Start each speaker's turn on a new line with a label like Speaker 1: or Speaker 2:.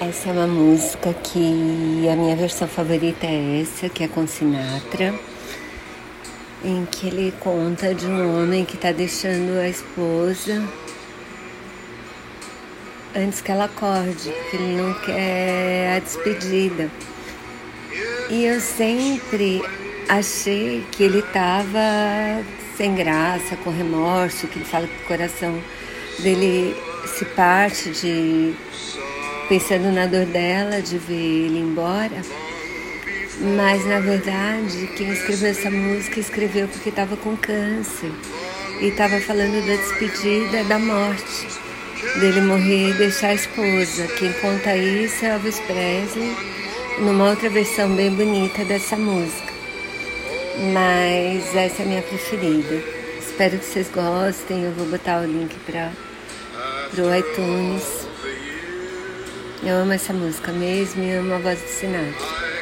Speaker 1: Essa é uma música que a minha versão favorita é essa, que é com Sinatra, em que ele conta de um homem que está deixando a esposa antes que ela acorde, porque ele não quer a despedida. E eu sempre achei que ele estava sem graça, com remorso, que ele fala que o coração dele se parte de pensando na dor dela de ver ele embora. Mas na verdade, quem escreveu essa música escreveu porque estava com câncer e estava falando da despedida, da morte, dele morrer e deixar a esposa. Quem conta isso é Elvis Presley, numa outra versão bem bonita dessa música. Mas essa é a minha preferida. Espero que vocês gostem. Eu vou botar o link para o iTunes. Eu amo essa música mesmo e amo a voz do Sinatra.